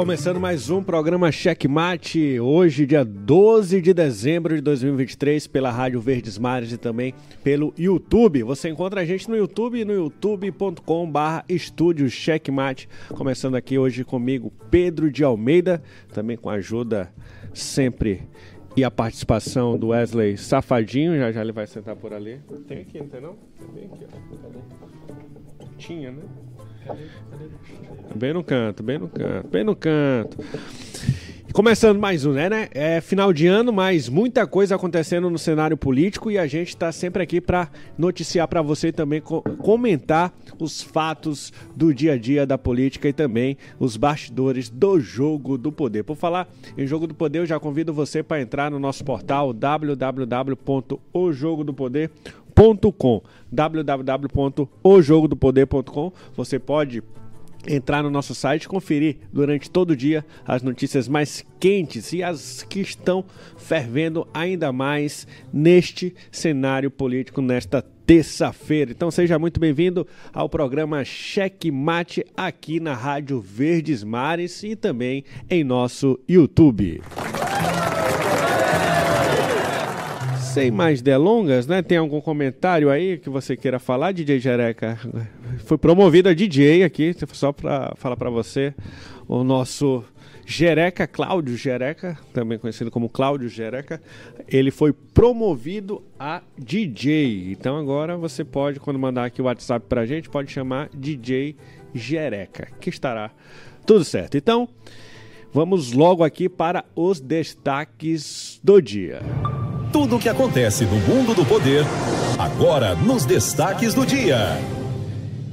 Começando mais um programa Checkmate, hoje, dia 12 de dezembro de 2023, pela Rádio Verdes Mares e também pelo YouTube. Você encontra a gente no YouTube, no youtube.com/barra estúdio Checkmate. Começando aqui hoje comigo, Pedro de Almeida, também com a ajuda sempre e a participação do Wesley Safadinho. Já já ele vai sentar por ali. Tem aqui, não tem não? Tem aqui, ó. Tinha, né? Bem no canto, bem no canto, bem no canto. Começando mais um, né, né? É final de ano, mas muita coisa acontecendo no cenário político e a gente está sempre aqui para noticiar para você e também co comentar os fatos do dia a dia da política e também os bastidores do jogo do poder. Por falar em jogo do poder, eu já convido você para entrar no nosso portal www.ojogodopoder.com www.ojogodopoder.com Você pode entrar no nosso site, conferir durante todo o dia as notícias mais quentes e as que estão fervendo ainda mais neste cenário político nesta terça-feira. Então seja muito bem-vindo ao programa Cheque Mate aqui na Rádio Verdes Mares e também em nosso YouTube. Sem mais delongas, né? Tem algum comentário aí que você queira falar, DJ Jereca? Foi promovido a DJ aqui, só para falar para você, o nosso Jereca, Cláudio Jereca, também conhecido como Cláudio Jereca, ele foi promovido a DJ. Então agora você pode, quando mandar aqui o WhatsApp pra gente, pode chamar DJ Jereca, que estará tudo certo. Então, vamos logo aqui para os destaques do dia. Tudo o que acontece no mundo do poder, agora nos destaques do dia.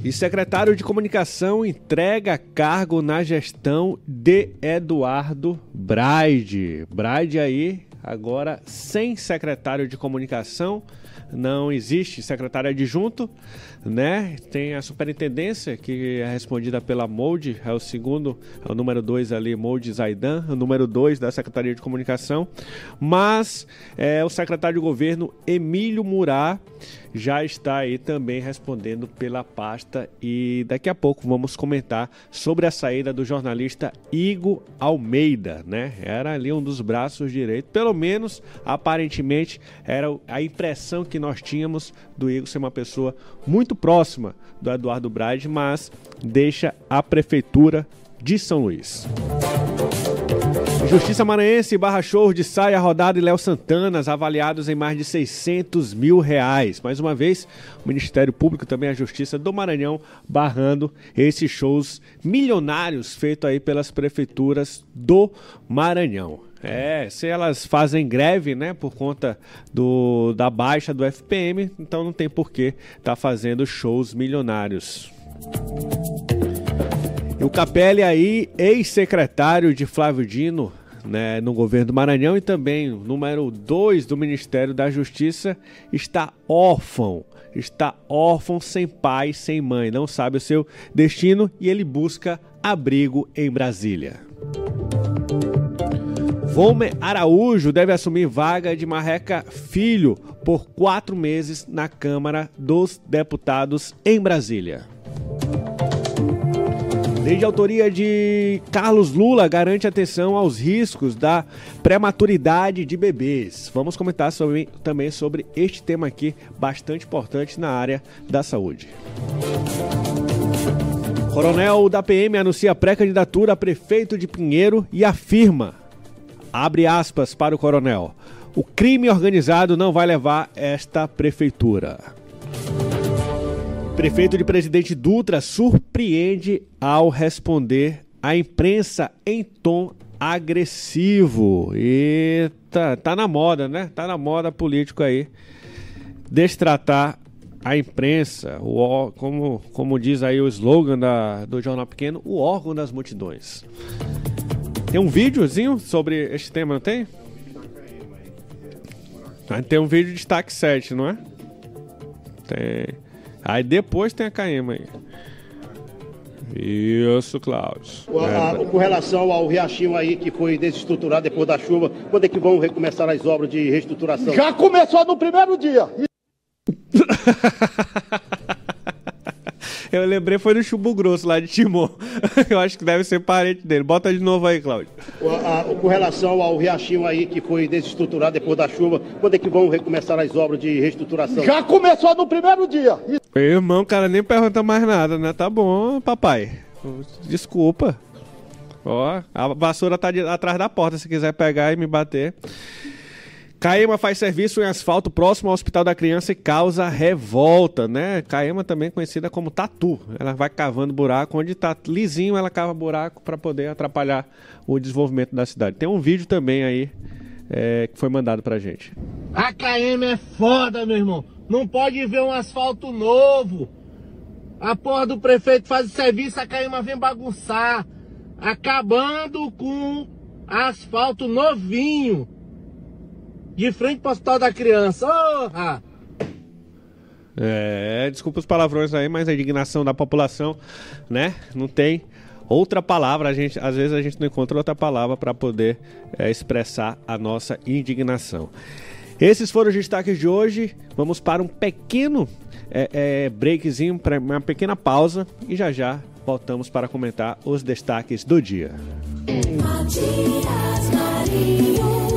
E secretário de Comunicação entrega cargo na gestão de Eduardo Braide. Braide aí, agora sem secretário de Comunicação, não existe secretário adjunto, né? Tem a superintendência que é respondida pela Molde, é o segundo, é o número 2 ali, Molde Zaidan, o número 2 da Secretaria de Comunicação, mas é o secretário de governo Emílio Murá já está aí também respondendo pela pasta e daqui a pouco vamos comentar sobre a saída do jornalista Igor Almeida, né? Era ali um dos braços direitos, pelo menos aparentemente era a impressão que nós tínhamos do Igor ser uma pessoa muito próxima do Eduardo Brade, mas deixa a prefeitura de São Luís. Justiça Maranhense barra show de Saia Rodada e Léo Santanas, avaliados em mais de 600 mil reais. Mais uma vez, o Ministério Público também a Justiça do Maranhão barrando esses shows milionários feitos aí pelas prefeituras do Maranhão. É, se elas fazem greve, né, por conta do, da baixa do FPM, então não tem por que estar tá fazendo shows milionários. O Capelli aí, ex-secretário de Flávio Dino, né, no governo do Maranhão e também número 2 do Ministério da Justiça, está órfão. Está órfão, sem pai, sem mãe, não sabe o seu destino e ele busca abrigo em Brasília. Vomer Araújo deve assumir vaga de Marreca Filho por quatro meses na Câmara dos Deputados em Brasília. Lei de autoria de Carlos Lula garante atenção aos riscos da prematuridade de bebês. Vamos comentar sobre, também sobre este tema aqui, bastante importante na área da saúde. Coronel da PM anuncia pré-candidatura a prefeito de Pinheiro e afirma, abre aspas para o coronel, o crime organizado não vai levar esta prefeitura. Prefeito de Presidente Dutra surpreende ao responder a imprensa em tom agressivo. Eita, tá na moda, né? Tá na moda político aí. Destratar a imprensa, o, como, como diz aí o slogan da, do Jornal Pequeno, o órgão das multidões. Tem um videozinho sobre este tema, não tem? Ah, tem um vídeo de destaque 7, não é? Tem. Aí depois tem a KM aí. Isso, Cláudio. Com relação ao riachinho aí que foi desestruturado depois da chuva, quando é que vão recomeçar as obras de reestruturação? Já começou no primeiro dia. Eu lembrei foi no Chumbo Grosso lá de Timon. Eu acho que deve ser parente dele. Bota de novo aí, Cláudio. Com relação ao riachinho aí que foi desestruturado depois da chuva, quando é que vão recomeçar as obras de reestruturação? Já começou no primeiro dia. Meu irmão, cara, nem pergunta mais nada, né? Tá bom, papai. Desculpa. Ó, a vassoura tá de, atrás da porta se quiser pegar e me bater. Caema faz serviço em asfalto próximo ao Hospital da Criança e causa revolta, né? Caema também conhecida como tatu. Ela vai cavando buraco, onde tá lisinho ela cava buraco para poder atrapalhar o desenvolvimento da cidade. Tem um vídeo também aí é, que foi mandado pra gente. A Caema é foda, meu irmão. Não pode ver um asfalto novo. A porra do prefeito faz serviço, a Caema vem bagunçar. Acabando com asfalto novinho de frente para o hospital da criança. Oh, É, desculpa os palavrões aí, mas a indignação da população, né? Não tem outra palavra. A gente, às vezes a gente não encontra outra palavra para poder é, expressar a nossa indignação. Esses foram os destaques de hoje. Vamos para um pequeno é, é, breakzinho, para uma pequena pausa e já já voltamos para comentar os destaques do dia. Matias Marinho.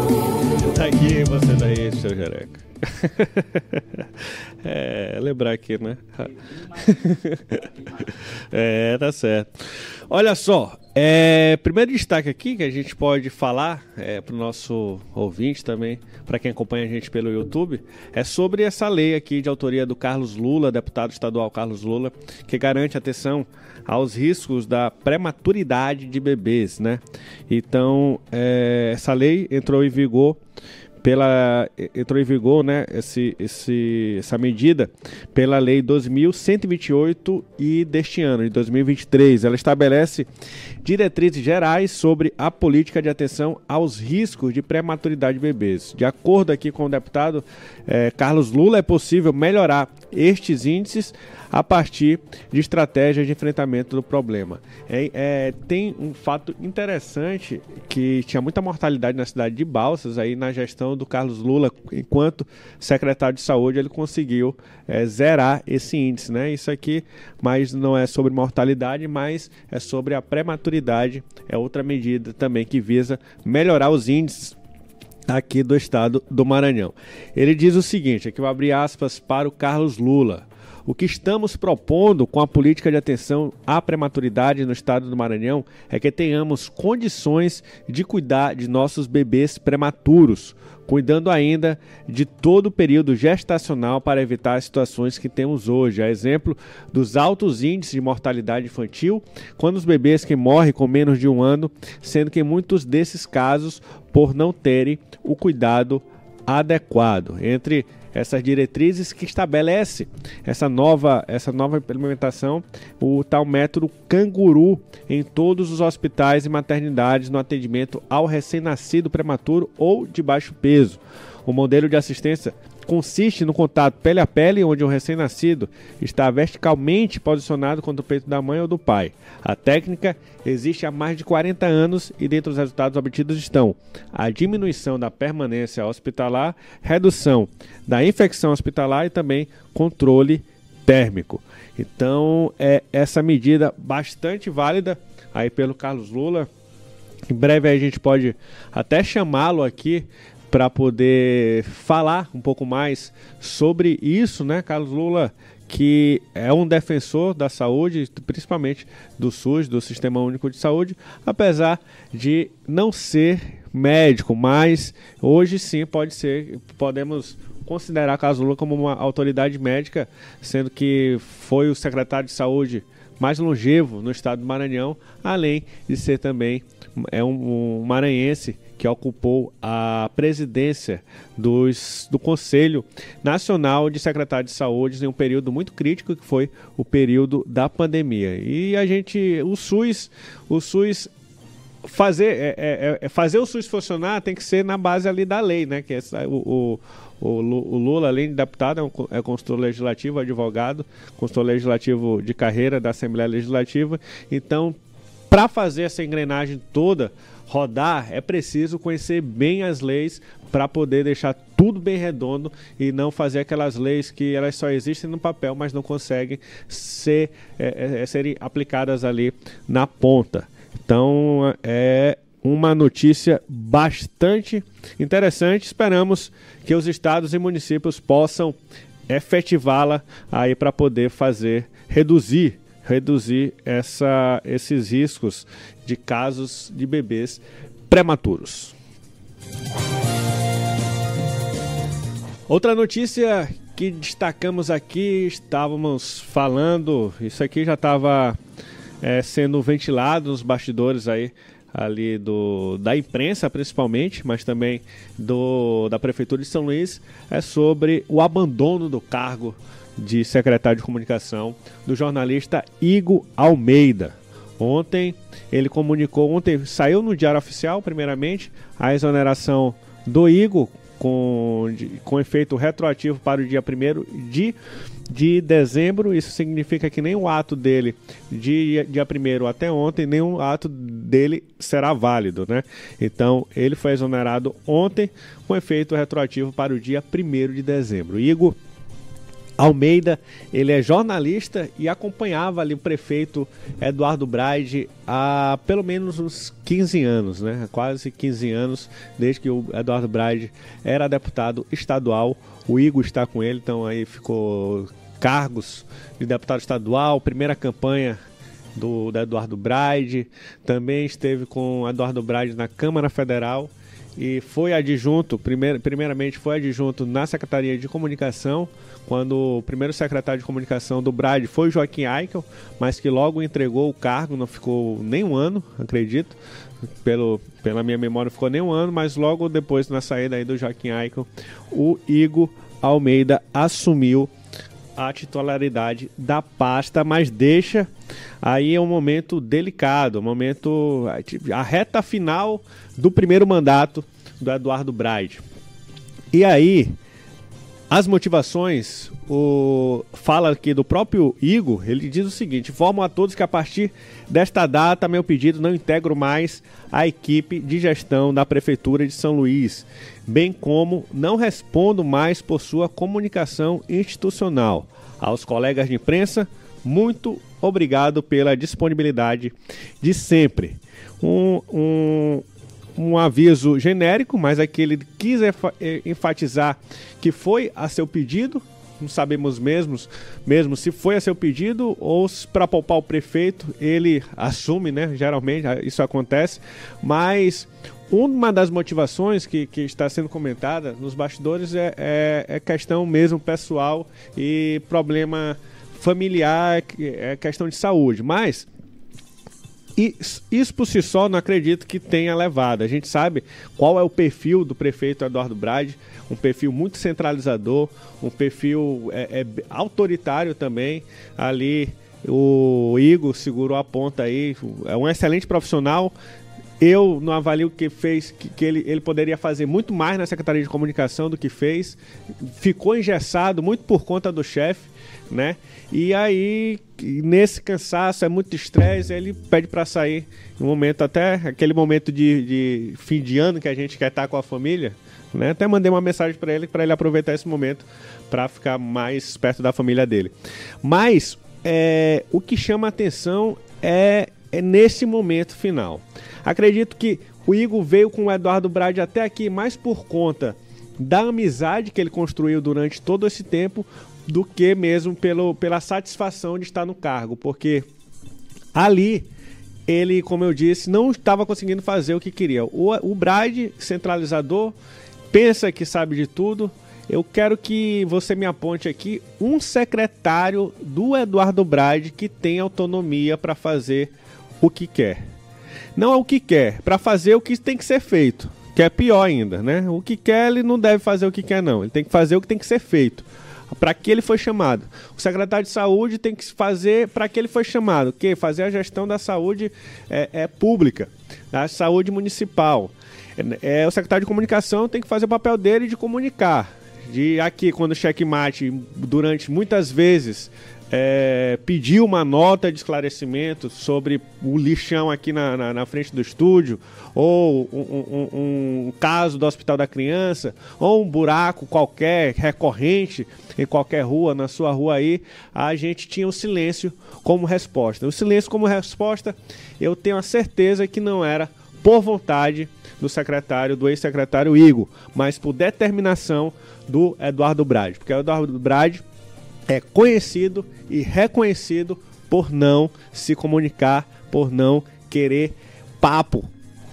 Tá aqui, você daí, seu jereca. é, lembrar aqui, né? é, tá certo. Olha só, é, primeiro destaque aqui que a gente pode falar é, para o nosso ouvinte também, para quem acompanha a gente pelo YouTube, é sobre essa lei aqui de autoria do Carlos Lula, deputado estadual Carlos Lula, que garante atenção aos riscos da prematuridade de bebês, né? Então, é, essa lei entrou em vigor pela entrou em vigor, né, esse, esse, essa medida pela lei 2128 e deste ano, de 2023. Ela estabelece diretrizes gerais sobre a política de atenção aos riscos de prematuridade de bebês. De acordo aqui com o deputado eh, Carlos Lula, é possível melhorar estes índices a partir de estratégias de enfrentamento do problema. É, é, tem um fato interessante que tinha muita mortalidade na cidade de Balsas, aí na gestão do Carlos Lula, enquanto secretário de saúde, ele conseguiu é, zerar esse índice. Né? Isso aqui, mas não é sobre mortalidade, mas é sobre a prematuridade, é outra medida também que visa melhorar os índices aqui do estado do Maranhão. Ele diz o seguinte, aqui eu vou abrir aspas para o Carlos Lula. O que estamos propondo com a política de atenção à prematuridade no estado do Maranhão é que tenhamos condições de cuidar de nossos bebês prematuros, cuidando ainda de todo o período gestacional para evitar as situações que temos hoje. A exemplo dos altos índices de mortalidade infantil, quando os bebês que morrem com menos de um ano, sendo que muitos desses casos por não terem o cuidado adequado. Entre essas diretrizes que estabelece essa nova, essa nova implementação, o tal método canguru em todos os hospitais e maternidades no atendimento ao recém-nascido prematuro ou de baixo peso. O modelo de assistência consiste no contato pele a pele, onde o recém-nascido está verticalmente posicionado contra o peito da mãe ou do pai. A técnica existe há mais de 40 anos e dentre os resultados obtidos estão a diminuição da permanência hospitalar, redução da infecção hospitalar e também controle térmico. Então, é essa medida bastante válida aí pelo Carlos Lula. Em breve a gente pode até chamá-lo aqui para poder falar um pouco mais sobre isso, né, Carlos Lula, que é um defensor da saúde, principalmente do SUS, do Sistema Único de Saúde, apesar de não ser médico, mas hoje sim pode ser, podemos considerar Carlos Lula como uma autoridade médica, sendo que foi o secretário de saúde mais longevo no estado do Maranhão, além de ser também é um, um maranhense que ocupou a presidência dos, do Conselho Nacional de Secretários de Saúde em um período muito crítico que foi o período da pandemia. E a gente, o SUS, o SUS fazer, é, é, é, fazer o SUS funcionar tem que ser na base ali da lei, né? Que é o, o, o, Lula, além de deputado, é, um, é consultor legislativo, advogado, consultor legislativo de carreira da Assembleia Legislativa. Então, para fazer essa engrenagem toda, rodar, é preciso conhecer bem as leis para poder deixar tudo bem redondo e não fazer aquelas leis que elas só existem no papel, mas não conseguem ser, é, é, é serem aplicadas ali na ponta. Então é uma notícia bastante interessante. Esperamos que os estados e municípios possam efetivá-la aí para poder fazer reduzir reduzir essa, esses riscos de casos de bebês prematuros. Outra notícia que destacamos aqui, estávamos falando, isso aqui já estava é, sendo ventilado nos bastidores aí ali do, da imprensa principalmente, mas também do, da Prefeitura de São Luís, é sobre o abandono do cargo de secretário de comunicação do jornalista Igor Almeida. Ontem ele comunicou, ontem saiu no Diário Oficial, primeiramente, a exoneração do Igor com, com efeito retroativo para o dia 1 de, de dezembro. Isso significa que nem o ato dele de dia 1 até ontem, nenhum ato dele será válido. Né? Então, ele foi exonerado ontem com efeito retroativo para o dia 1 de dezembro. Igor Almeida, ele é jornalista e acompanhava ali o prefeito Eduardo Braide há pelo menos uns 15 anos, né? Quase 15 anos, desde que o Eduardo Braide era deputado estadual. O Igor está com ele, então aí ficou cargos de deputado estadual, primeira campanha do, do Eduardo Braide, também esteve com Eduardo Braide na Câmara Federal e foi adjunto, primeir, primeiramente foi adjunto na Secretaria de Comunicação, quando o primeiro secretário de comunicação do Brad foi Joaquim Eichel, mas que logo entregou o cargo, não ficou nem um ano, acredito, pelo, pela minha memória ficou nem um ano, mas logo depois, na saída aí do Joaquim Eichel, o Igor Almeida assumiu a titularidade da pasta, mas deixa aí é um momento delicado, um momento a reta final do primeiro mandato do Eduardo Braide. E aí as motivações, o fala aqui do próprio Igor, ele diz o seguinte: informo a todos que a partir desta data, meu pedido não integro mais a equipe de gestão da Prefeitura de São Luís, bem como não respondo mais por sua comunicação institucional. Aos colegas de imprensa, muito obrigado pela disponibilidade de sempre. Um, um, um aviso genérico, mas aqui ele quis enfatizar que foi a seu pedido. Não sabemos mesmo, mesmo se foi a seu pedido ou para poupar o prefeito, ele assume, né? Geralmente isso acontece, mas uma das motivações que, que está sendo comentada nos bastidores é, é, é questão mesmo pessoal e problema familiar, é questão de saúde. Mas isso por si só não acredito que tenha levado. A gente sabe qual é o perfil do prefeito Eduardo Brade, um perfil muito centralizador, um perfil é, é, autoritário também. Ali o Igor segurou a ponta aí, é um excelente profissional. Eu não avalio que fez, que, que, ele, ele poderia fazer muito mais na Secretaria de Comunicação do que fez. Ficou engessado muito por conta do chefe, né? E aí, nesse cansaço, é muito estresse, ele pede para sair. Um momento, até aquele momento de, de, fim de ano que a gente quer estar com a família. Né? Até mandei uma mensagem para ele, para ele aproveitar esse momento para ficar mais perto da família dele. Mas é, o que chama atenção é, é nesse momento final. Acredito que o Igor veio com o Eduardo Brade até aqui mais por conta da amizade que ele construiu durante todo esse tempo, do que mesmo pelo, pela satisfação de estar no cargo, porque ali ele, como eu disse, não estava conseguindo fazer o que queria. O, o Bride, centralizador, pensa que sabe de tudo, Eu quero que você me aponte aqui um secretário do Eduardo Brade que tem autonomia para fazer o que quer. Não é o que quer, para fazer o que tem que ser feito, que é pior ainda, né? O que quer ele não deve fazer o que quer não, ele tem que fazer o que tem que ser feito. Para que ele foi chamado? O secretário de saúde tem que fazer para que ele foi chamado, que fazer a gestão da saúde é, é pública, da saúde municipal. É, é, o secretário de comunicação tem que fazer o papel dele de comunicar, de aqui quando o checkmate durante muitas vezes é, pediu uma nota de esclarecimento sobre o lixão aqui na, na, na frente do estúdio, ou um, um, um, caso do Hospital da Criança, ou um buraco qualquer recorrente em qualquer rua, na sua rua aí, a gente tinha o silêncio como resposta. O silêncio como resposta, eu tenho a certeza que não era por vontade do secretário, do ex-secretário Igor, mas por determinação do Eduardo Brade, porque o Eduardo Brade é conhecido e reconhecido por não se comunicar, por não querer papo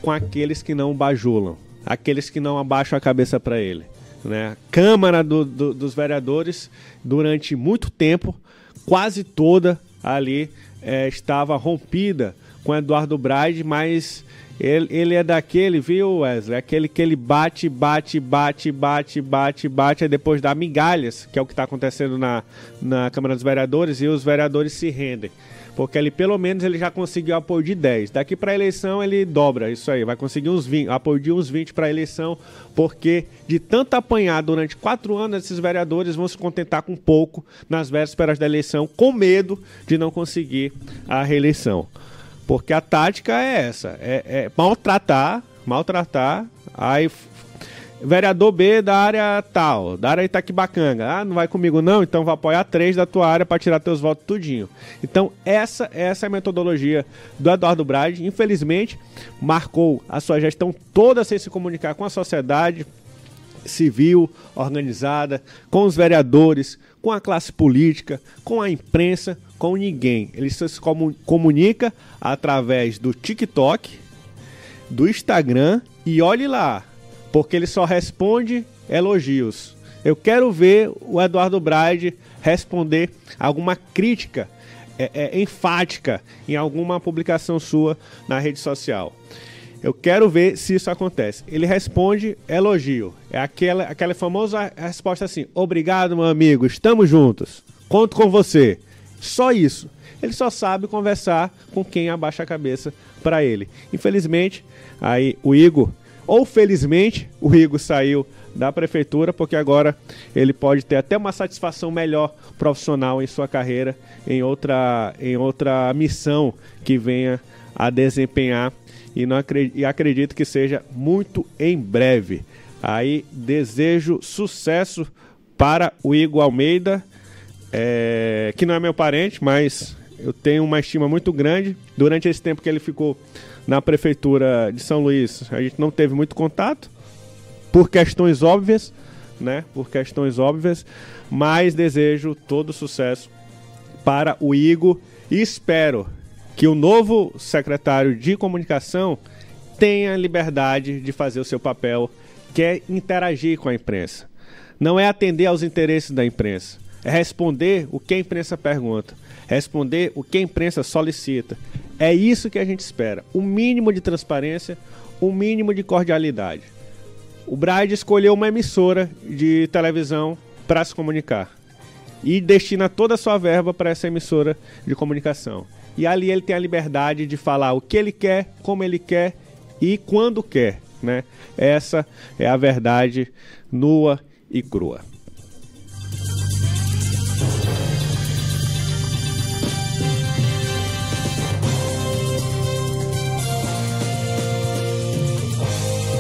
com aqueles que não bajulam, aqueles que não abaixam a cabeça para ele. Né? A Câmara do, do, dos Vereadores, durante muito tempo, quase toda ali é, estava rompida com Eduardo Braide, mas ele, ele é daquele, viu, Wesley? Aquele que ele bate, bate, bate, bate, bate, bate, e depois dá migalhas, que é o que está acontecendo na, na Câmara dos Vereadores, e os vereadores se rendem. Porque ele, pelo menos, ele já conseguiu apoio de 10. Daqui para a eleição, ele dobra isso aí. Vai conseguir uns 20, apoio de uns 20 para a eleição, porque de tanto apanhar durante quatro anos, esses vereadores vão se contentar com pouco nas vésperas da eleição, com medo de não conseguir a reeleição. Porque a tática é essa: é, é maltratar, maltratar, aí vereador B da área tal, da área Itaquibacanga. Ah, não vai comigo não? Então vai apoiar três da tua área para tirar teus votos tudinho. Então essa, essa é a metodologia do Eduardo Brade. Infelizmente, marcou a sua gestão toda sem se comunicar com a sociedade civil organizada, com os vereadores, com a classe política, com a imprensa, com ninguém. Ele se comunica através do TikTok, do Instagram e olhe lá, porque ele só responde elogios. Eu quero ver o Eduardo Braide responder alguma crítica é, é, enfática em alguma publicação sua na rede social. Eu quero ver se isso acontece. Ele responde elogio. É aquela, aquela famosa resposta assim: Obrigado, meu amigo, estamos juntos. Conto com você. Só isso. Ele só sabe conversar com quem abaixa a cabeça para ele. Infelizmente, aí o Igor, ou felizmente, o Igor saiu da prefeitura porque agora ele pode ter até uma satisfação melhor profissional em sua carreira, em outra, em outra missão que venha a desempenhar e, não acredito, e acredito que seja muito em breve. Aí desejo sucesso para o Igor Almeida é, que não é meu parente, mas eu tenho uma estima muito grande. Durante esse tempo que ele ficou na prefeitura de São Luís, a gente não teve muito contato, por questões óbvias, né? Por questões óbvias, mas desejo todo sucesso para o Igor e espero que o novo secretário de comunicação tenha liberdade de fazer o seu papel, que é interagir com a imprensa. Não é atender aos interesses da imprensa é responder o que a imprensa pergunta, responder o que a imprensa solicita. É isso que a gente espera. O mínimo de transparência, o mínimo de cordialidade. O Bride escolheu uma emissora de televisão para se comunicar e destina toda a sua verba para essa emissora de comunicação. E ali ele tem a liberdade de falar o que ele quer, como ele quer e quando quer, né? Essa é a verdade nua e crua.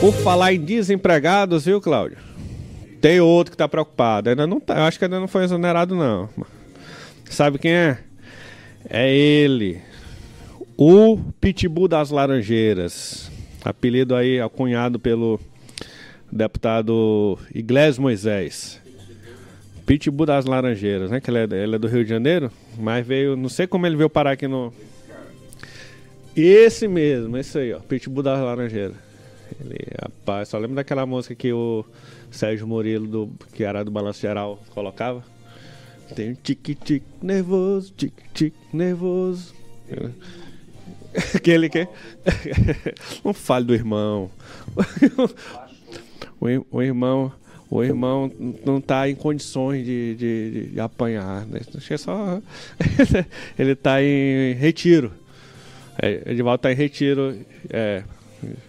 Por falar em desempregados, viu, Cláudio? Tem outro que tá preocupado. Ainda não tá, acho que ainda não foi exonerado, não. Sabe quem é? É ele. O Pitbull das Laranjeiras. Apelido aí acunhado pelo deputado Iglesias Moisés. Pitbull das Laranjeiras, né? Que ele é, ele é do Rio de Janeiro, mas veio, não sei como ele veio parar aqui no. Esse mesmo, esse aí, ó, Pitbull das Laranjeiras. Ele, rapaz, só lembro daquela música que o Sérgio Murilo, do, que era do Balanço Geral, colocava. Tem um tique-tique nervoso, tique-tique nervoso. Aquele que. Não fale do irmão. o, irmão. O irmão não está em condições de, de, de apanhar. Né? É só. ele está em retiro. Edivaldo está em retiro é,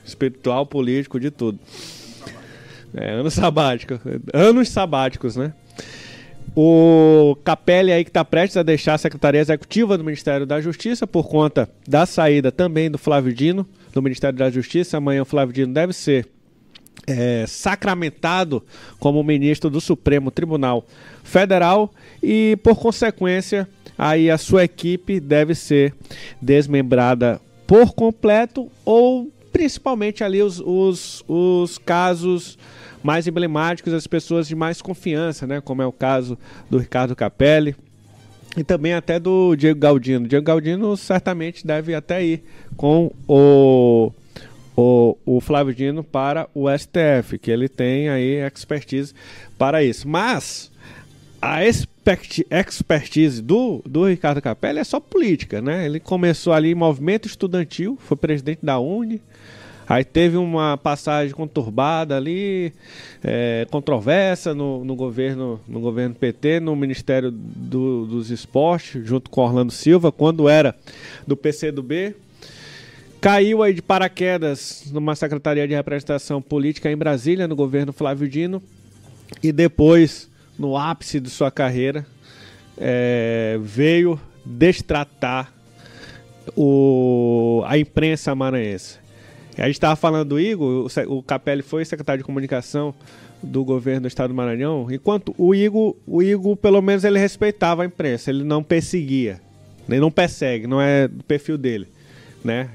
espiritual, político, de tudo. É, ano sabático. Anos sabáticos, né? O Capelli aí que está prestes a deixar a Secretaria Executiva do Ministério da Justiça por conta da saída também do Flávio Dino do Ministério da Justiça. Amanhã o Flávio Dino deve ser é, sacramentado como ministro do Supremo Tribunal Federal e, por consequência, aí a sua equipe deve ser desmembrada por completo ou principalmente ali os, os, os casos mais emblemáticos, as pessoas de mais confiança, né? Como é o caso do Ricardo Capelli e também até do Diego Galdino. Diego Galdino certamente deve até ir com o, o, o Flávio Dino para o STF, que ele tem aí expertise para isso. Mas a expertise do, do Ricardo Capelli é só política, né? Ele começou ali em movimento estudantil, foi presidente da UNE, Aí teve uma passagem conturbada ali, é, controversa no, no, governo, no governo PT, no Ministério do, dos Esportes, junto com Orlando Silva, quando era do PCdoB. Caiu aí de paraquedas numa Secretaria de Representação Política em Brasília, no governo Flávio Dino. E depois, no ápice de sua carreira, é, veio destratar o, a imprensa maranhense. A gente estava falando do Igor, o Capelli foi secretário de comunicação do governo do estado do Maranhão, enquanto o Igor, o Igor, pelo menos, ele respeitava a imprensa, ele não perseguia, nem não persegue, não é do perfil dele. Né?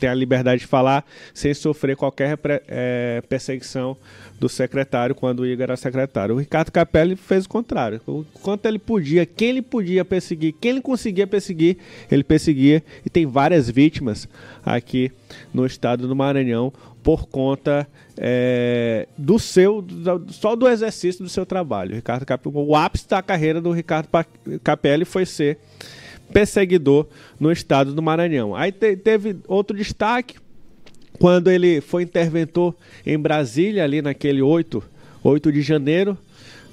Tem a liberdade de falar sem sofrer qualquer é, perseguição do secretário quando o Igor era secretário. O Ricardo Capelli fez o contrário. O quanto ele podia, quem ele podia perseguir, quem ele conseguia perseguir, ele perseguia. E tem várias vítimas aqui no estado do Maranhão por conta é, do seu, do, só do exercício do seu trabalho. O Ricardo Capelli, o ápice da carreira do Ricardo Capelli foi ser perseguidor no estado do Maranhão. Aí te, teve outro destaque quando ele foi interventor em Brasília, ali naquele 8, 8 de janeiro,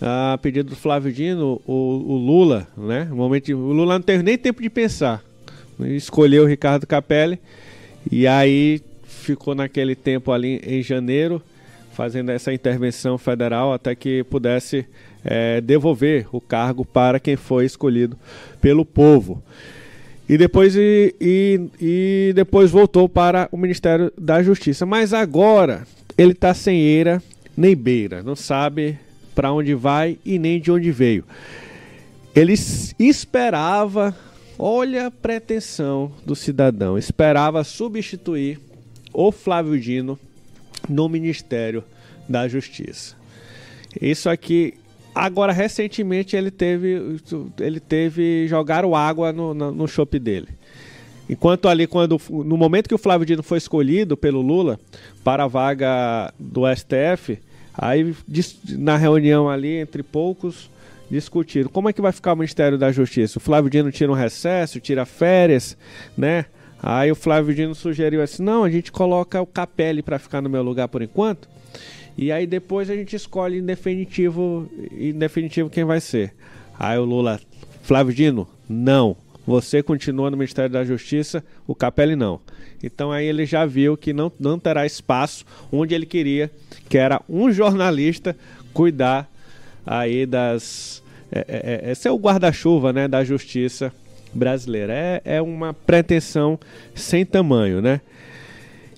a pedido do Flávio Dino, o, o Lula, né? O, momento, o Lula não teve nem tempo de pensar. Escolheu o Ricardo Capelli e aí ficou naquele tempo ali em janeiro, fazendo essa intervenção federal até que pudesse é, devolver o cargo para quem foi escolhido pelo povo. E depois, e, e, e depois voltou para o Ministério da Justiça. Mas agora ele está sem eira nem beira, não sabe para onde vai e nem de onde veio. Ele esperava, olha a pretensão do cidadão, esperava substituir o Flávio Dino no Ministério da Justiça. Isso aqui Agora, recentemente, ele teve, ele teve jogaram água no, no, chope dele. Enquanto ali, quando no momento que o Flávio Dino foi escolhido pelo Lula para a vaga do STF, aí na reunião ali, entre poucos, discutiram como é que vai ficar o Ministério da Justiça. O Flávio Dino tira um recesso, tira férias, né? Aí o Flávio Dino sugeriu assim: não, a gente coloca o Capelli para ficar no meu lugar por enquanto. E aí depois a gente escolhe em definitivo, em definitivo quem vai ser. Aí o Lula, Flávio Dino, não. Você continua no Ministério da Justiça, o Capelli não. Então aí ele já viu que não, não terá espaço onde ele queria, que era um jornalista cuidar aí das. É, é, é, é o guarda-chuva né, da justiça brasileira. É, é uma pretensão sem tamanho, né?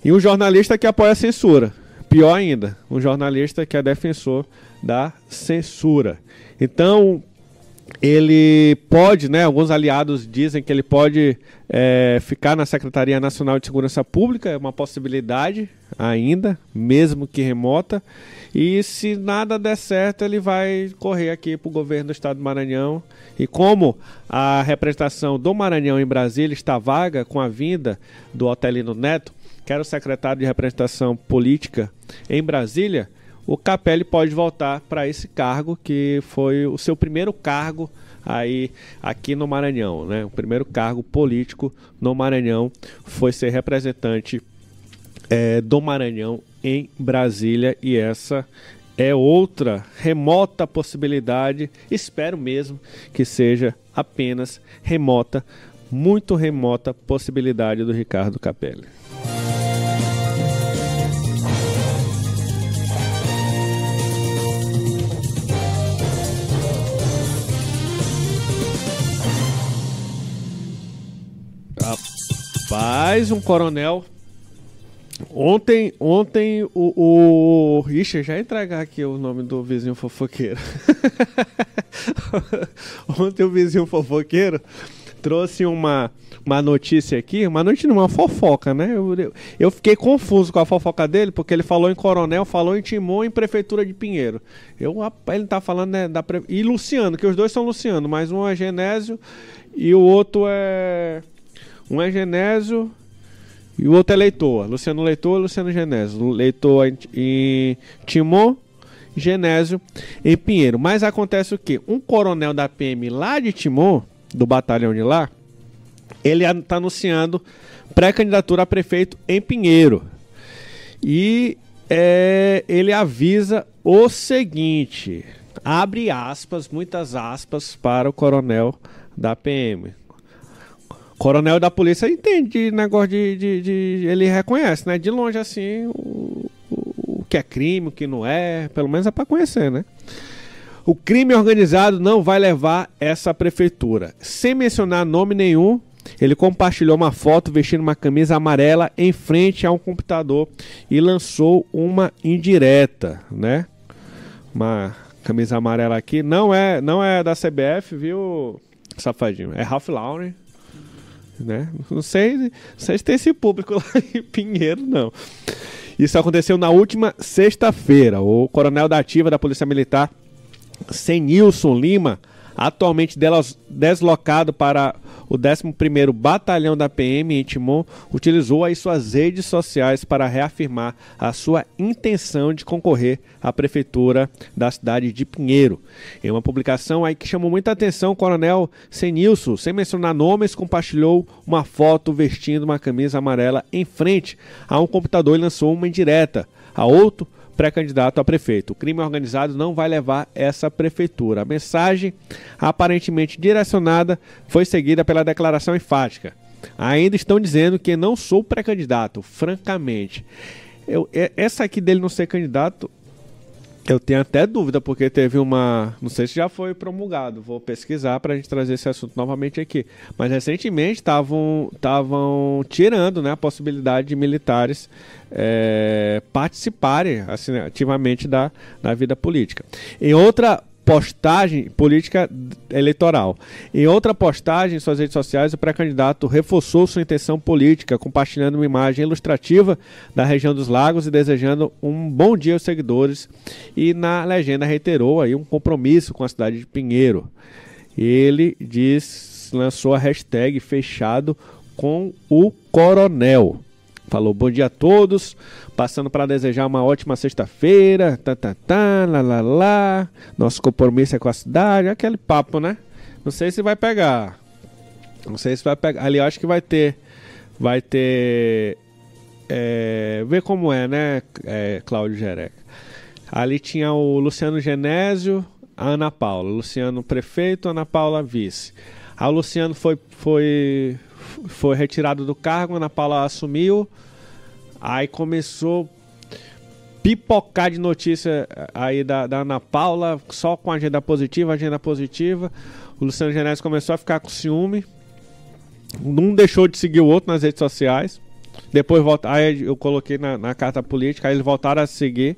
E um jornalista que apoia a censura. Pior ainda, um jornalista que é defensor da censura. Então, ele pode, né? Alguns aliados dizem que ele pode é, ficar na Secretaria Nacional de Segurança Pública, é uma possibilidade ainda, mesmo que remota. E se nada der certo, ele vai correr aqui para o governo do estado do Maranhão. E como a representação do Maranhão em Brasília está vaga com a vinda do Otelino Neto, que era o secretário de representação política em Brasília, o Capelli pode voltar para esse cargo que foi o seu primeiro cargo aí aqui no Maranhão, né? O primeiro cargo político no Maranhão foi ser representante é, do Maranhão em Brasília e essa é outra remota possibilidade. Espero mesmo que seja apenas remota, muito remota possibilidade do Ricardo Capelli. Rapaz, um coronel. Ontem, ontem o, o. Ixi, já entregar aqui o nome do vizinho fofoqueiro. ontem o vizinho fofoqueiro trouxe uma, uma notícia aqui, uma notícia, uma fofoca, né? Eu, eu, eu, fiquei confuso com a fofoca dele, porque ele falou em Coronel, falou em Timon e Prefeitura de Pinheiro. Eu, ele tá falando né, da. E Luciano, que os dois são Luciano, mas um é Genésio e o outro é. Um é Genésio e o outro é Leitor. Luciano Leitor e Luciano Genésio. Leitor em Timon, Genésio em Pinheiro. Mas acontece o quê? Um coronel da PM lá de Timon, do batalhão de lá, ele está anunciando pré-candidatura a prefeito em Pinheiro. E é, ele avisa o seguinte: abre aspas, muitas aspas, para o coronel da PM coronel da polícia entende negócio de, de, de, Ele reconhece, né? De longe, assim, o, o, o que é crime, o que não é. Pelo menos é para conhecer, né? O crime organizado não vai levar essa prefeitura. Sem mencionar nome nenhum, ele compartilhou uma foto vestindo uma camisa amarela em frente a um computador e lançou uma indireta, né? Uma camisa amarela aqui. Não é, não é da CBF, viu, safadinho? É Ralph Lauren né? Não sei, sei se tem esse público lá em Pinheiro, não. Isso aconteceu na última sexta-feira. O coronel da ativa da Polícia Militar, Senilson Lima, atualmente deslocado para o 11º Batalhão da PM em Timon, utilizou as suas redes sociais para reafirmar a sua intenção de concorrer à prefeitura da cidade de Pinheiro. Em uma publicação aí que chamou muita atenção, o coronel Senilson, sem mencionar nomes, compartilhou uma foto vestindo uma camisa amarela em frente a um computador e lançou uma indireta a outro pré-candidato a prefeito. O crime organizado não vai levar essa prefeitura. A mensagem, aparentemente direcionada, foi seguida pela declaração enfática. Ainda estão dizendo que não sou pré-candidato, francamente. Eu, essa aqui dele não ser candidato, eu tenho até dúvida, porque teve uma. Não sei se já foi promulgado, vou pesquisar para a gente trazer esse assunto novamente aqui. Mas recentemente estavam tirando né, a possibilidade de militares é, participarem assim, ativamente da, da vida política. Em outra postagem política eleitoral. Em outra postagem em suas redes sociais, o pré-candidato reforçou sua intenção política, compartilhando uma imagem ilustrativa da região dos lagos e desejando um bom dia aos seguidores. E na legenda reiterou aí um compromisso com a cidade de Pinheiro. Ele diz, lançou a hashtag fechado com o coronel. Falou bom dia a todos, passando para desejar uma ótima sexta-feira, tá, tá, tá, lá, lá, lá. Nosso compromisso é com a cidade, aquele papo, né? Não sei se vai pegar. Não sei se vai pegar. Ali acho que vai ter. Vai ter. É, ver como é, né, é, Cláudio Jereca? Ali tinha o Luciano Genésio, a Ana Paula. Luciano prefeito, Ana Paula vice. A Luciano foi, foi, foi retirado do cargo, Ana Paula assumiu. Aí começou pipocar de notícia aí da, da Ana Paula, só com agenda positiva, agenda positiva. O Luciano Genésio começou a ficar com ciúme. Um deixou de seguir o outro nas redes sociais. Depois volta, aí eu coloquei na, na carta política, aí eles voltaram a seguir.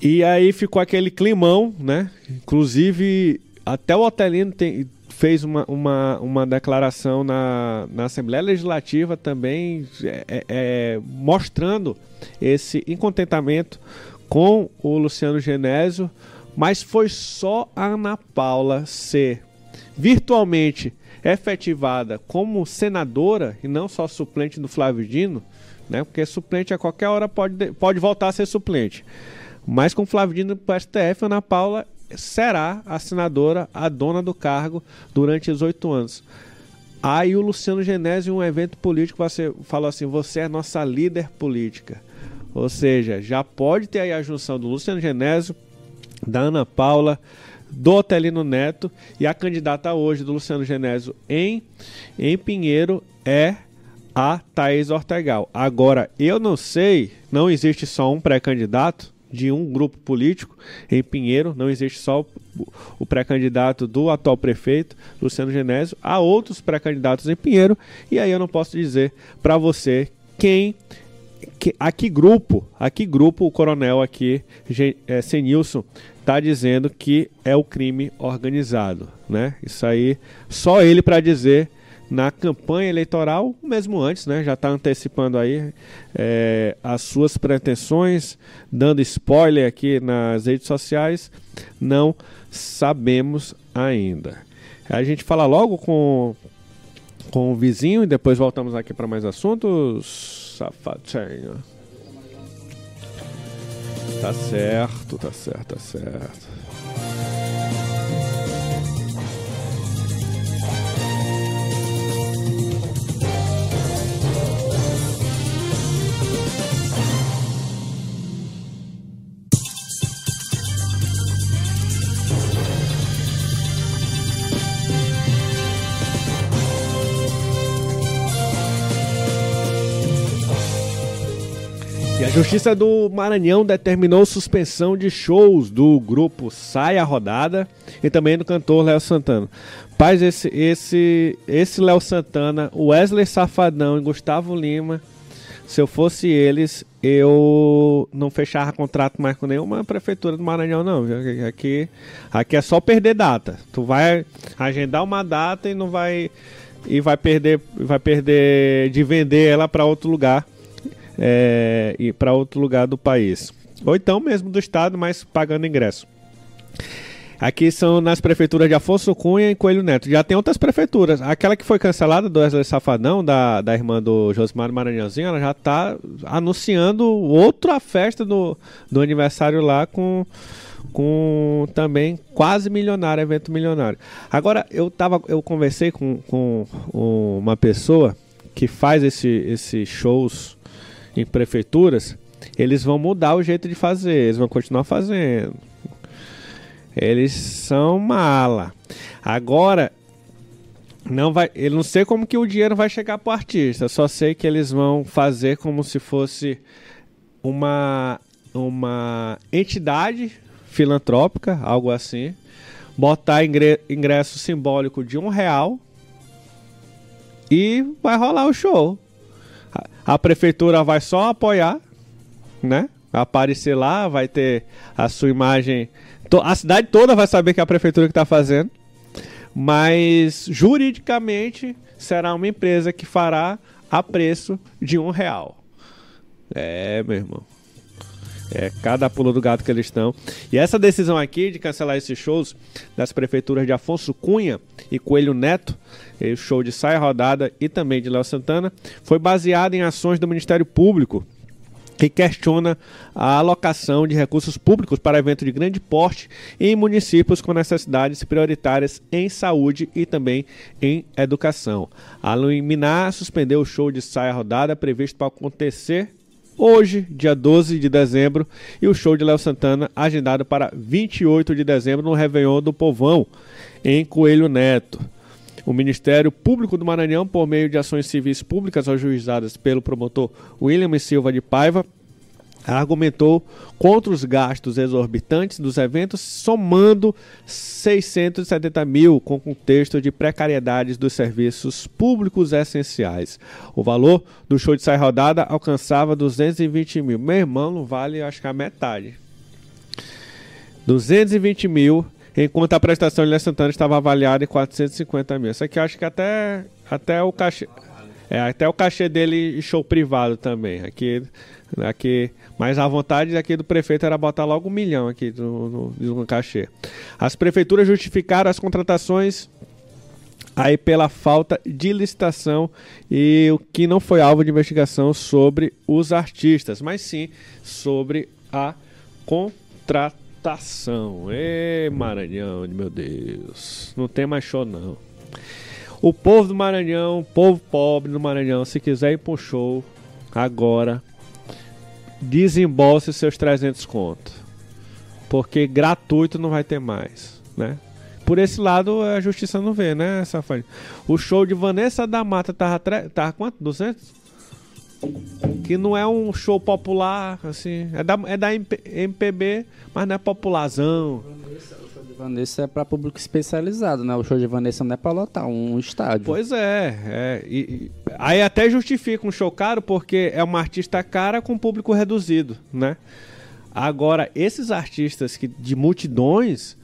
E aí ficou aquele climão, né? Inclusive, até o Otelino tem, fez uma, uma, uma declaração na, na Assembleia Legislativa também é, é, é, mostrando esse incontentamento com o Luciano Genésio, mas foi só a Ana Paula ser virtualmente efetivada como senadora e não só suplente do Flávio Dino, né? Porque suplente a qualquer hora pode, pode voltar a ser suplente. Mas com Flávio Dino para o STF, Ana Paula será a senadora, a dona do cargo durante os oito anos. Aí o Luciano Genésio, em um evento político, você falou assim: você é nossa líder política. Ou seja, já pode ter aí a junção do Luciano Genésio, da Ana Paula, do Otelino Neto e a candidata hoje do Luciano Genésio em, em Pinheiro é a Thaís Ortegal. Agora, eu não sei, não existe só um pré-candidato de um grupo político em Pinheiro, não existe só o pré-candidato do atual prefeito, Luciano Genésio, há outros pré-candidatos em Pinheiro, e aí eu não posso dizer para você quem que, a que grupo, a que grupo o coronel aqui, é, Senilson, está dizendo que é o crime organizado, né? Isso aí, só ele para dizer na campanha eleitoral, mesmo antes, né? Já está antecipando aí é, as suas pretensões, dando spoiler aqui nas redes sociais, não sabemos ainda. A gente fala logo com, com o vizinho e depois voltamos aqui para mais assuntos. Safadinho. Tá certo, tá certo, tá certo. Justiça do Maranhão determinou suspensão de shows do grupo Saia Rodada e também do cantor Léo Santana. Paz, esse esse esse Léo Santana, Wesley Safadão e Gustavo Lima, se eu fosse eles, eu não fechava contrato mais com nenhuma prefeitura do Maranhão não, aqui aqui é só perder data. Tu vai agendar uma data e não vai e vai perder vai perder de vender ela para outro lugar é, ir para outro lugar do país. Ou então mesmo do estado, mas pagando ingresso. Aqui são nas prefeituras de Afonso Cunha e Coelho Neto. Já tem outras prefeituras. Aquela que foi cancelada do Wesley Safadão, da, da irmã do Josimar Maranhãozinho, ela já está anunciando outra festa do, do aniversário lá com, com também quase milionário, evento milionário. Agora, eu, tava, eu conversei com, com uma pessoa que faz esse, esses shows em prefeituras, eles vão mudar o jeito de fazer, eles vão continuar fazendo. Eles são mala. Agora, não vai, eu não sei como que o dinheiro vai chegar para o artista, só sei que eles vão fazer como se fosse uma uma entidade filantrópica, algo assim, botar ingresso simbólico de um real e vai rolar o show. A prefeitura vai só apoiar, né? Aparecer lá, vai ter a sua imagem. A cidade toda vai saber que é a prefeitura que está fazendo. Mas juridicamente será uma empresa que fará a preço de um real. É, meu irmão. É cada pulo do gato que eles estão. E essa decisão aqui de cancelar esses shows das prefeituras de Afonso Cunha e Coelho Neto o show de Saia Rodada e também de Léo Santana, foi baseado em ações do Ministério Público que questiona a alocação de recursos públicos para eventos de grande porte em municípios com necessidades prioritárias em saúde e também em educação. A Luminar suspendeu o show de saia rodada previsto para acontecer hoje, dia 12 de dezembro, e o show de Léo Santana agendado para 28 de dezembro no Réveillon do Povão, em Coelho Neto. O Ministério Público do Maranhão, por meio de ações civis públicas ajuizadas pelo promotor William Silva de Paiva, argumentou contra os gastos exorbitantes dos eventos, somando 670 mil com contexto de precariedades dos serviços públicos essenciais. O valor do show de saia rodada alcançava 220 mil. Meu irmão, não vale, acho que a metade. 220 mil enquanto a prestação de Léo Santana estava avaliada em 450 mil. Isso aqui eu acho que até, até o cachê. É, até o cachê dele show privado também. Aqui, aqui, mas a vontade aqui do prefeito era botar logo um milhão aqui no, no, no cachê. As prefeituras justificaram as contratações aí pela falta de licitação e o que não foi alvo de investigação sobre os artistas, mas sim sobre a contratação. Ê, Maranhão, meu Deus, não tem mais show não. O povo do Maranhão, o povo pobre do Maranhão, se quiser ir pro show agora, desembolse seus 300 conto. Porque gratuito não vai ter mais, né? Por esse lado, a justiça não vê, né, Safari? O show de Vanessa da Mata tava, tava quanto? 200? Que não é um show popular, assim. É da, é da MP MPB, mas não é popularzão. O show de Vanessa é pra público especializado, né? O show de Vanessa não é pra lotar um estádio. Pois é, é e- e- aí até justifica um show caro porque é uma artista cara com público reduzido, né? Agora, esses artistas que, de multidões,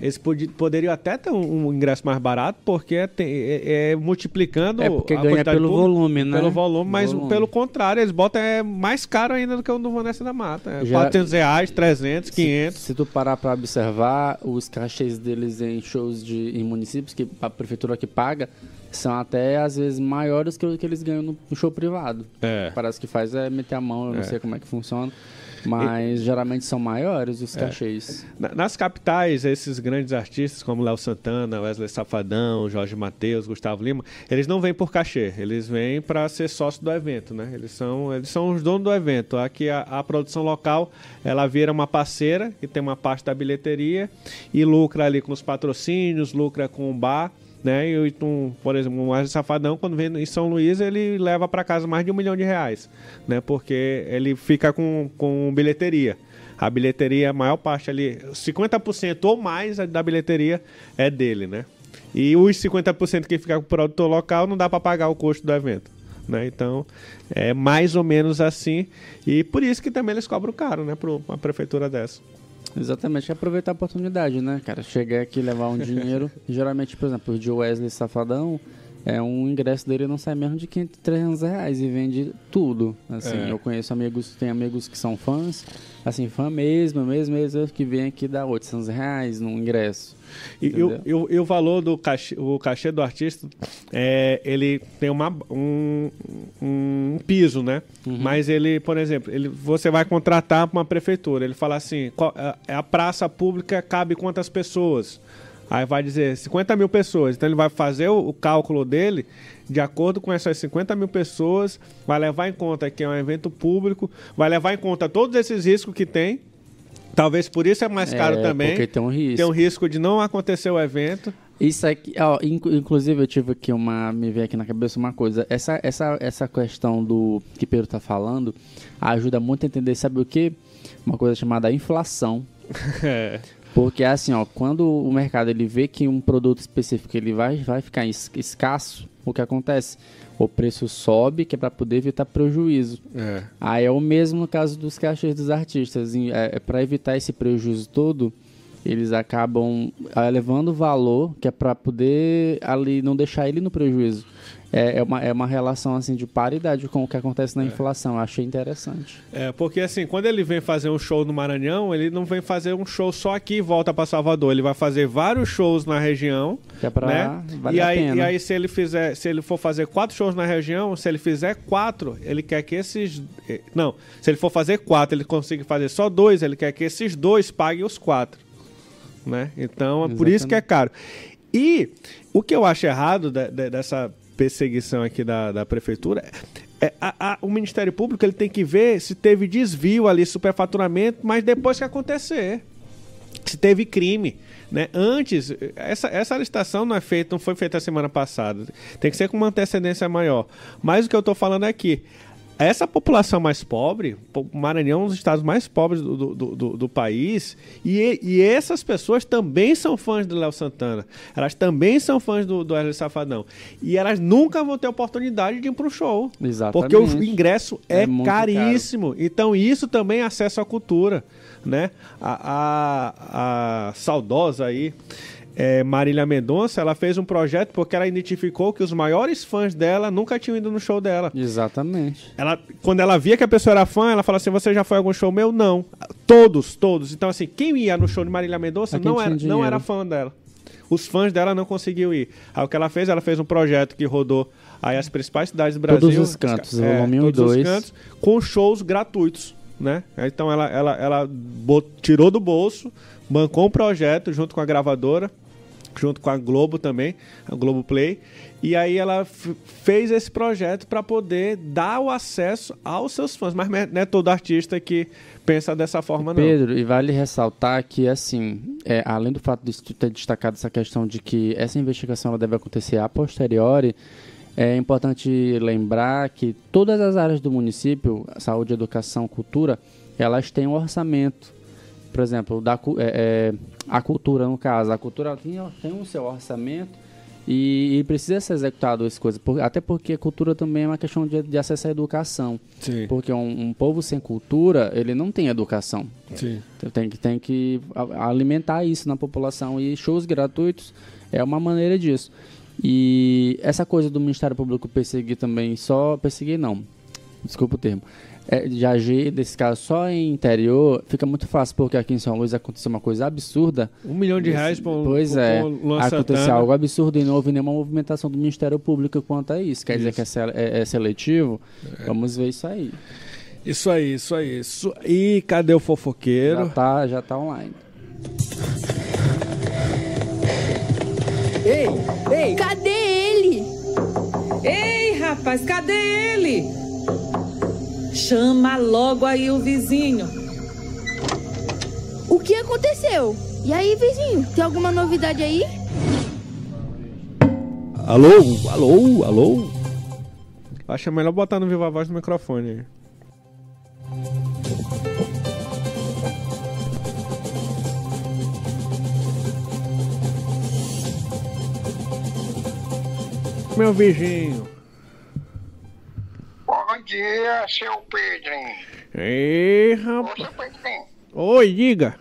eles poderiam até ter um, um ingresso mais barato porque tem- é, é multiplicando É porque a ganha pelo público, volume, né? Pelo volume, mas Volume. pelo contrário, eles botam é mais caro ainda do que o do Vanessa da Mata. É Já- 400 reais, 300, Se- 500. Se, tu parar pra observar, os cachês deles em shows de, em municípios que a prefeitura que paga são até às vezes maiores que o que eles ganham no, no show privado. É. Parece que faz é meter a mão, eu não É. sei como é que funciona. Mas geralmente são maiores os cachês. Na- Nas capitais, esses grandes artistas como Léo Santana, Wesley Safadão, Jorge Mateus, Gustavo Lima, eles não vêm por cachê, eles vêm para ser sócio do evento, né? Eles são, eles são os donos do evento. Aqui a, a produção local, ela vira uma parceira que tem uma parte da bilheteria e lucra ali com os patrocínios, lucra com o bar. Né? E, então, por exemplo, o Safadão, quando vem em São Luís, ele leva para casa mais de um milhão de reais, né? Porque ele fica com, com bilheteria. A bilheteria, a maior parte ali, 50% ou mais da bilheteria é dele, né? E os 50% que fica com o produtor local não dá para pagar o custo do evento. Né? Então, é mais ou menos assim. E por isso que também eles cobram caro, né? Para uma prefeitura dessa. Exatamente, aproveitar a oportunidade, né, cara? Chegar aqui e levar um dinheiro. geralmente, por exemplo, o de Wesley Safadão, é um ingresso dele não sai menos de 500, 300 reais e vende tudo. Assim, É. eu conheço amigos, tem amigos que são fãs, assim, fã mesmo, mesmo, mesmo, que vem aqui dar 800 reais no ingresso. E, e o- e valor do cachê, o cachê do artista, é, ele tem uma, um, um piso, né? Mas ele, por exemplo, ele, você vai contratar uma prefeitura, ele fala assim, qual- a, a praça pública cabe quantas pessoas? Aí vai dizer 50 mil pessoas. Então ele vai fazer o, o cálculo dele de acordo com essas 50 mil pessoas, vai levar em conta que é um evento público, vai levar em conta todos esses riscos que tem. Talvez por isso é mais caro É, também. Porque tem um risco. Tem um risco de não acontecer o evento. Isso aqui, ó, inclu- inclusive eu tive aqui uma, me veio aqui na cabeça uma coisa, essa, essa, essa questão do que Pedro tá falando ajuda muito a entender, sabe o que? Uma coisa chamada inflação. É. Porque assim, ó, quando o mercado ele vê que um produto específico ele vai, vai ficar es- escasso, o que acontece? O preço sobe, que é para poder evitar prejuízo. É. Aí é o mesmo no caso dos cachês dos artistas. Em- É, para evitar esse prejuízo todo, eles acabam ah, elevando o valor, que é para poder ali não deixar ele no prejuízo. É, é, uma, é uma relação assim de paridade com o que acontece na inflação. Eu achei interessante. É, porque assim, quando ele vem fazer um show no Maranhão, ele não vem fazer um show só aqui e volta para Salvador. Ele vai fazer vários shows na região, Que é pra né? valer e, aí, pena. e aí, se ele fizer, se ele for fazer quatro shows na região, se ele fizer quatro, ele quer que esses. eh, Não, se ele for fazer quatro, ele consiga fazer só dois, ele quer que esses dois paguem os quatro. Né? Então, é por isso que é caro. E o que eu acho errado de- de- dessa perseguição aqui da, da prefeitura é a- a- o Ministério Público ele tem que ver se teve desvio ali, superfaturamento, mas depois que acontecer se teve crime. Né? Antes, essa, essa licitação não é feita, não foi feita a semana passada. Tem que ser com uma antecedência maior. Mas o que eu estou falando é que essa população mais pobre, o Maranhão é um dos estados mais pobres do, do, do, do país, e, e essas pessoas também são fãs do Léo Santana. Elas também são fãs do, do Wesley Safadão. E elas nunca vão ter oportunidade de ir para o show. Exatamente. Porque o ingresso é, É caríssimo. Então isso também é acesso à cultura, né? A, a, a saudosa aí, é, Marília Mendonça, ela fez um projeto porque ela identificou que os maiores fãs dela nunca tinham ido no show dela. Exatamente. Ela, quando ela via que a pessoa era fã, ela falou assim: Você já foi a algum show meu? Não. Todos, todos. Então, assim, quem ia no show de Marília Mendonça É não era, não era fã dela. os fãs dela não conseguiam ir. Aí o que ela fez? Ela fez um projeto que rodou aí as principais cidades do Brasil. Todos os cantos, é, volume um e todos os dois. cantos, com shows gratuitos, né? Então ela, ela, ela tirou do bolso, bancou um projeto junto com a gravadora, junto com a Globo também, a Globo Play, e aí ela fez esse projeto para poder dar o acesso aos seus fãs, mas não é- não é todo artista que pensa dessa forma não. Pedro, e vale ressaltar que, assim, é, além do fato de ter destacado essa questão de que essa investigação ela deve acontecer a posteriori, é importante lembrar que todas as áreas do município, saúde, educação, cultura, elas têm um orçamento. Por exemplo, da, é, é, a cultura, no caso, a cultura tem, tem o seu orçamento e, e precisa ser executado as coisas. Por- até porque a cultura também é uma questão de, de acesso à educação. Sim. Porque um, um povo sem cultura, ele não tem educação. Sim. Tem que, tem que a- alimentar isso na população e shows gratuitos é uma maneira disso. E essa coisa do Ministério Público perseguir também, só perseguir não, desculpa o termo, é, de agir desse caso só em interior, fica muito fácil, porque aqui em São Luís aconteceu uma coisa absurda. Um milhão de reais para um Pois é, aconteceu algo absurdo e não houve nenhuma movimentação do Ministério Público quanto a isso. Quer dizer que é, é- é seletivo? Vamos ver isso aí. Isso aí, isso aí. Isso... E cadê o fofoqueiro? Já tá, já tá online. Ei, ei, Cadê ele? ei, rapaz, cadê ele? Chama logo aí o vizinho. O que aconteceu? E aí, vizinho, tem alguma novidade aí? Alô, alô, alô. Acho melhor botar no Viva Voz no microfone aí. Meu vizinho. Bom dia, seu Pedrinho. Ei, Ô, rapaz. seu Pedrinho, Oi, diga.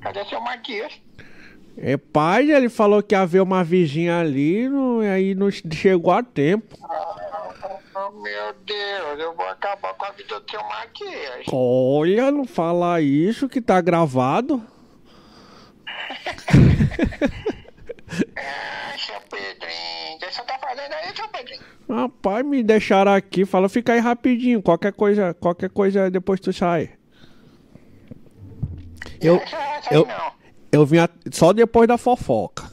cadê seu Matias? É pai, ele falou que ia ver uma vizinha ali, não, e aí não chegou a tempo. Oh, meu Deus, eu vou acabar com a vida do seu Matias. Olha, não fala isso que tá gravado. Ah, seu Pedrinho, o que você tá fazendo aí, seu Pedrinho? Rapaz, me deixaram aqui, fala, fica aí rapidinho, qualquer coisa, qualquer coisa depois tu sai. Eu, Essa, essa aí eu, não. eu vim a- só depois da fofoca.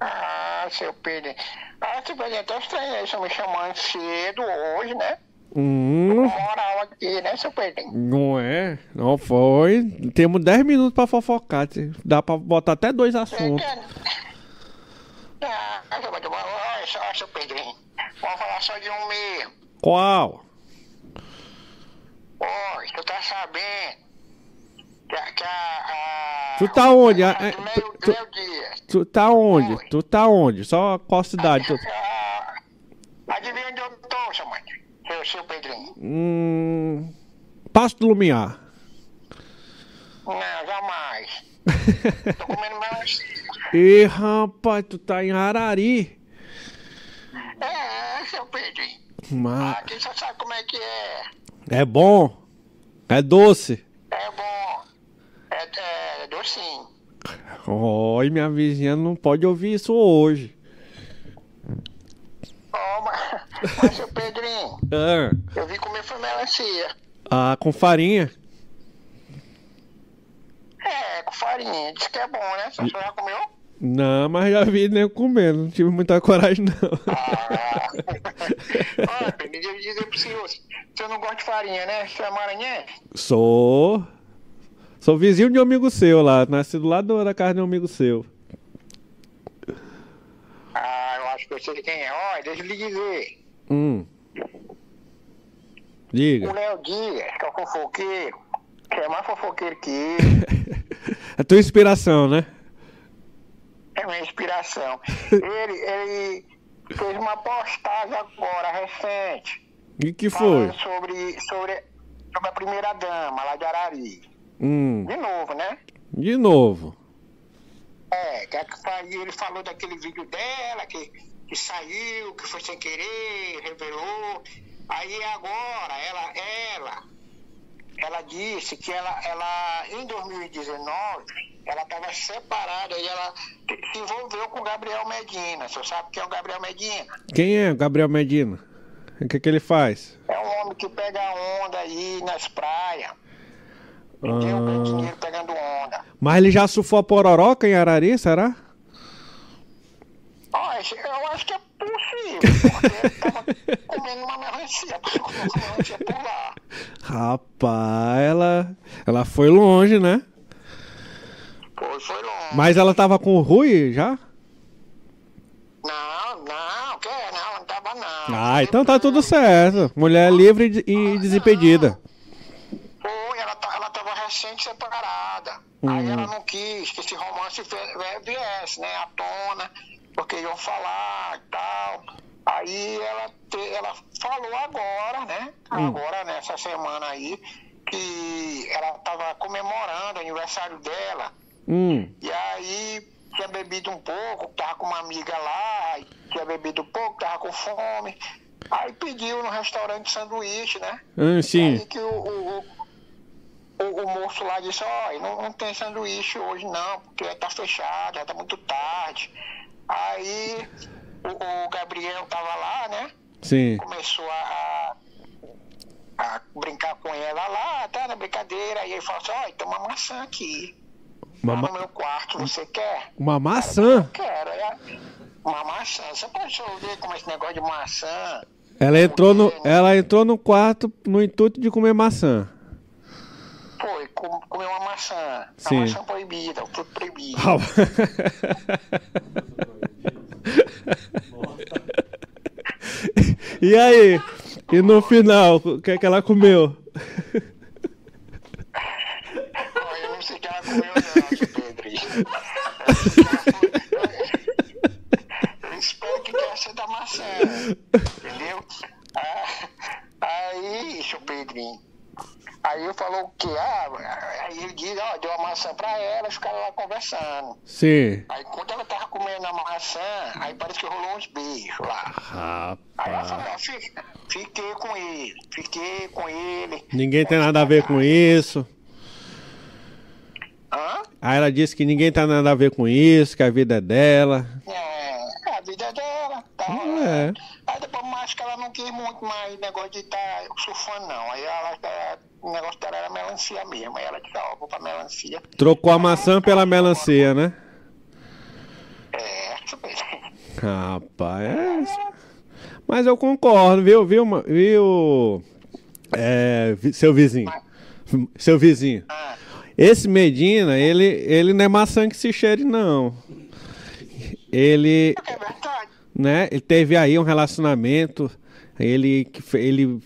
Ah, seu Pedrinho. Ah, seu Pedrinho, até estranhei você me chamando cedo hoje, né? Hum, Moral aqui, né, seu Pedrinho? não é? Não foi. Temos 10 minutos pra fofocar. Dá pra botar até dois assuntos. Ah, só, seu Pedrinho. Vamos falar só de um mesmo. Qual? Oi, tu tá sabendo que a... Que a, a Tu tá onde? a- Ah, é, do tu- tu-. Tu tá onde? Tu tá onde? Só qual cidade? Tu... Adivinha onde eu tô, seu mãe? Seu Pedrinho. Hum, Passo do Lumiar. Não, jamais. Tô comendo melancia. Ih, rapaz, tu tá em Arari. É, seu Pedrinho. Mas Aqui você sabe como é que é. é bom. É doce. É bom. É, é docinho. Oi, minha vizinha não pode ouvir isso hoje. Ó, mas, mas, seu Pedrinho, Ah, eu vim comer foi melancia. ah, com farinha. É, com farinha. Diz que é bom, né? Você já comeu? Não, mas já vi nem comendo. Não tive muita coragem, não. Ah. Olha, deixa eu dizer pro senhor. Você não gosta de farinha, né? Você é maranhense? Sou. Sou vizinho de um amigo seu lá. Nasci do lado da casa de um amigo seu. Ah, eu acho que eu sei quem é. Olha, deixa eu lhe dizer. Hum. O Diga. Léo Dias, que é o fofoqueiro, que é mais fofoqueiro que ele, É tua inspiração, né? é minha inspiração. Ele, ele fez uma postagem agora, recente, E que foi? sobre, sobre, sobre a primeira dama lá de Arari. Hum. De novo, né? De novo. É, a e ele falou daquele vídeo dela que, que saiu, que foi sem querer, revelou. Aí agora, ela, ela, ela disse que ela, ela em 2019, ela estava separada e ela se envolveu com o Gabriel Medina. Você sabe quem é o Gabriel Medina? Quem é o Gabriel Medina? O que, que ele faz? É um homem que pega onda aí nas praias. Tem um Ah, dinheiro pegando onda. mas ele já surfou a pororoca em Arari, será? Ó, esse- eu acho que é possível, porque tava comendo uma melancia, comendo uma melancia por lá. Rapaz, ela, ela foi longe, né? Foi, foi longe. Mas ela tava com o Rui já? Não, não, que não, não tava não. Ah, então tá tudo certo. Mulher livre e e desimpedida. Foi, ela, tá, ela tava recente separada. Uhum. Aí ela não quis que esse romance ve- viesse, né, à tona, porque iam falar e tal. Aí ela, te- ela falou agora, né, Hum. agora nessa semana aí, que ela tava comemorando o aniversário dela. Hum, E aí tinha bebido um pouco, tava com uma amiga lá, tinha bebido um pouco, tava com fome. Aí pediu no restaurante sanduíche, né? hum, sim. Aí que o, o, o, o- moço lá disse, ó, não, não tem sanduíche hoje não, porque tá fechado, já tá muito tarde. Aí o, o Gabriel tava lá, né? Sim. Começou a, a brincar com ela lá, tá na brincadeira, aí ele falou assim, ó, tem uma maçã aqui. Uma, Lá ma- no meu quarto, você quer? uma maçã? Quero, é uma maçã. Você pode ver como esse negócio de maçã. Ela entrou no, ela entrou no quarto no intuito de comer maçã. Foi, com- comer uma maçã. Sim. A maçã proibida, o fruto proibido. e aí? E no final, o que é que ela comeu? Eu não sei o que ela comeu não, Pedrinho. Eu espero que tenha sido a maçã. Entendeu? Ah, aí, seu Pedrinho. Aí eu falou o quê? Ah, aí ele disse, ó, deu a maçã pra ela, ficaram lá conversando. Sim. Aí quando ela tava comendo a maçã, aí parece que rolou uns beijos lá. Aí ela falou, Rapaz. fi- fiquei com ele, fiquei com ele. Ninguém tem nada a ver com isso. Hã? Aí ela disse que ninguém tem nada a ver com isso, que a vida é dela. É, a vida dela. Tá É. Aí depois acho que ela não quis muito mais negócio de estar surfando, não. Aí ela, ela- o negócio dela era melancia mesmo. Aí ela disse, ó, vou pra melancia. Trocou a maçã pela melancia, né? É. Rapaz, é. Mas eu concordo, viu, viu, viu, é, seu vizinho, seu vizinho. Esse Medina, ele, ele não é maçã que se cheire, não. Ele, né, ele teve aí um relacionamento, ele, ele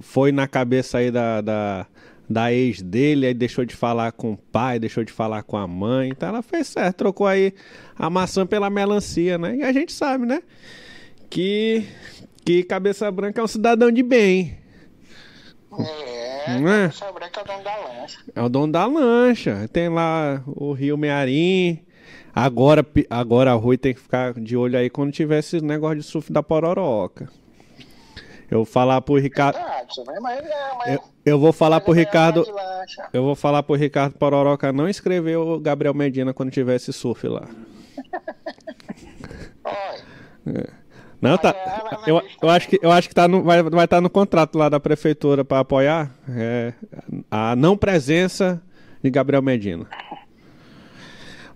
foi na cabeça aí da, da, da ex dele, aí deixou de falar com o pai, deixou de falar com a mãe, então ela fez certo, trocou aí a maçã pela melancia, né? E a gente sabe, né? Que, que Cabeça Branca é um cidadão de bem. É, Não é? essa branca é o dono da lança. É o dono da lancha. Tem lá o Rio Mearim. Agora, agora a Rui tem que ficar de olho aí quando tiver esse negócio de surf da Pororoca. Eu vou falar pro Ricardo. É, Eu, eu vou falar pro é Ricardo. Eu vou falar pro Ricardo Pororoca não escrever o Gabriel Medina quando tiver esse surf lá. É. Não, tá. Eu, eu acho que, eu acho que tá no, vai estar vai tá no contrato lá da prefeitura para apoiar é, a não presença de Gabriel Medina.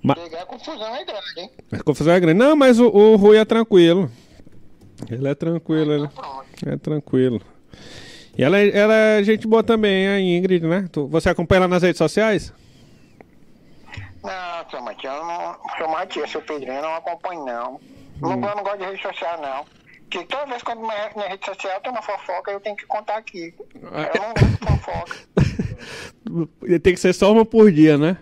Ma- Pegar a confusão é grande, hein? A confusão é grande. Não, mas o, o Rui é tranquilo. Ele é tranquilo, ele é tranquilo. E ela, é- ela é gente boa também, a Ingrid, né? Tu- você acompanha ela nas redes sociais? Não, seu Matias, eu não. Seu Matias, seu Pedrinho, eu não acompanho, não. Não, Hum. eu não gosto de rede social, não. Porque toda vez que minha, minha rede social tem uma fofoca, eu tenho que contar aqui. Eu não gosto de fofoca. Tem que ser só uma por dia, né?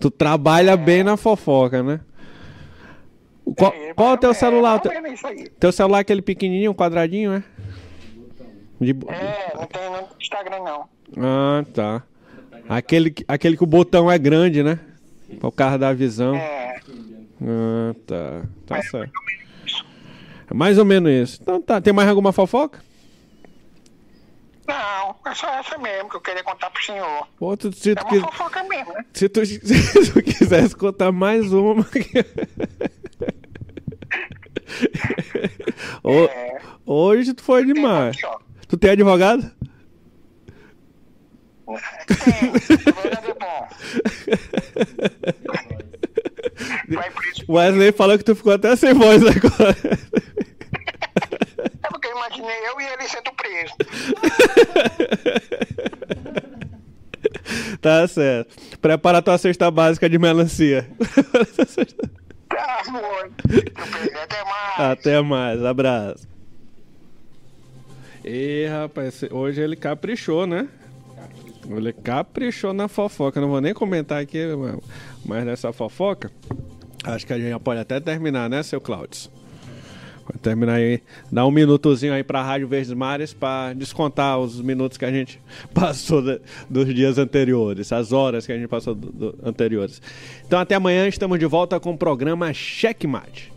Tu trabalha bem na fofoca, né? O- Qual, qual é o teu celular? É isso aí. teu celular é aquele pequenininho, quadradinho, é? De É, não tem no Instagram, não. Ah, tá. Aquele, que- aquele que o botão é grande, né? O carro dar visão. É. Ah, tá. Tá certo. É mais ou menos isso. Então tá. Tem mais alguma fofoca? Não, fofoca só essa mesmo, que eu queria contar pro senhor. Pô, tu- se, É uma fofoca mesmo, né? se, tu, se tu quisesse contar mais uma. É. Hoje tu foi demais. Aqui, ó. Tu tem advogado? Advogado é. O Wesley falou que tu ficou até sem voz agora. Imaginei eu e ele sendo preso. Tá certo. Prepara tua cesta básica de melancia. Tá, amor. Até mais. Até mais, abraço. E rapaz, hoje ele caprichou, né? Ele caprichou na fofoca. Não vou nem comentar aqui mais nessa fofoca. Acho que a gente já pode até terminar, né, seu Cláudio? Terminar aí. Dá um minutozinho aí pra Rádio Verdes Mares pra descontar os minutos que a gente passou da- dos dias anteriores, as horas que a gente passou do- do- anteriores. Então até amanhã estamos de volta com o programa Checkmate.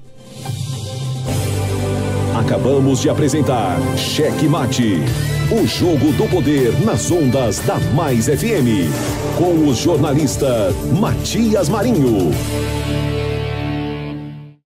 Acabamos de apresentar Cheque Mate, o jogo do poder nas ondas da Mais FM, com o jornalista Matias Marinho.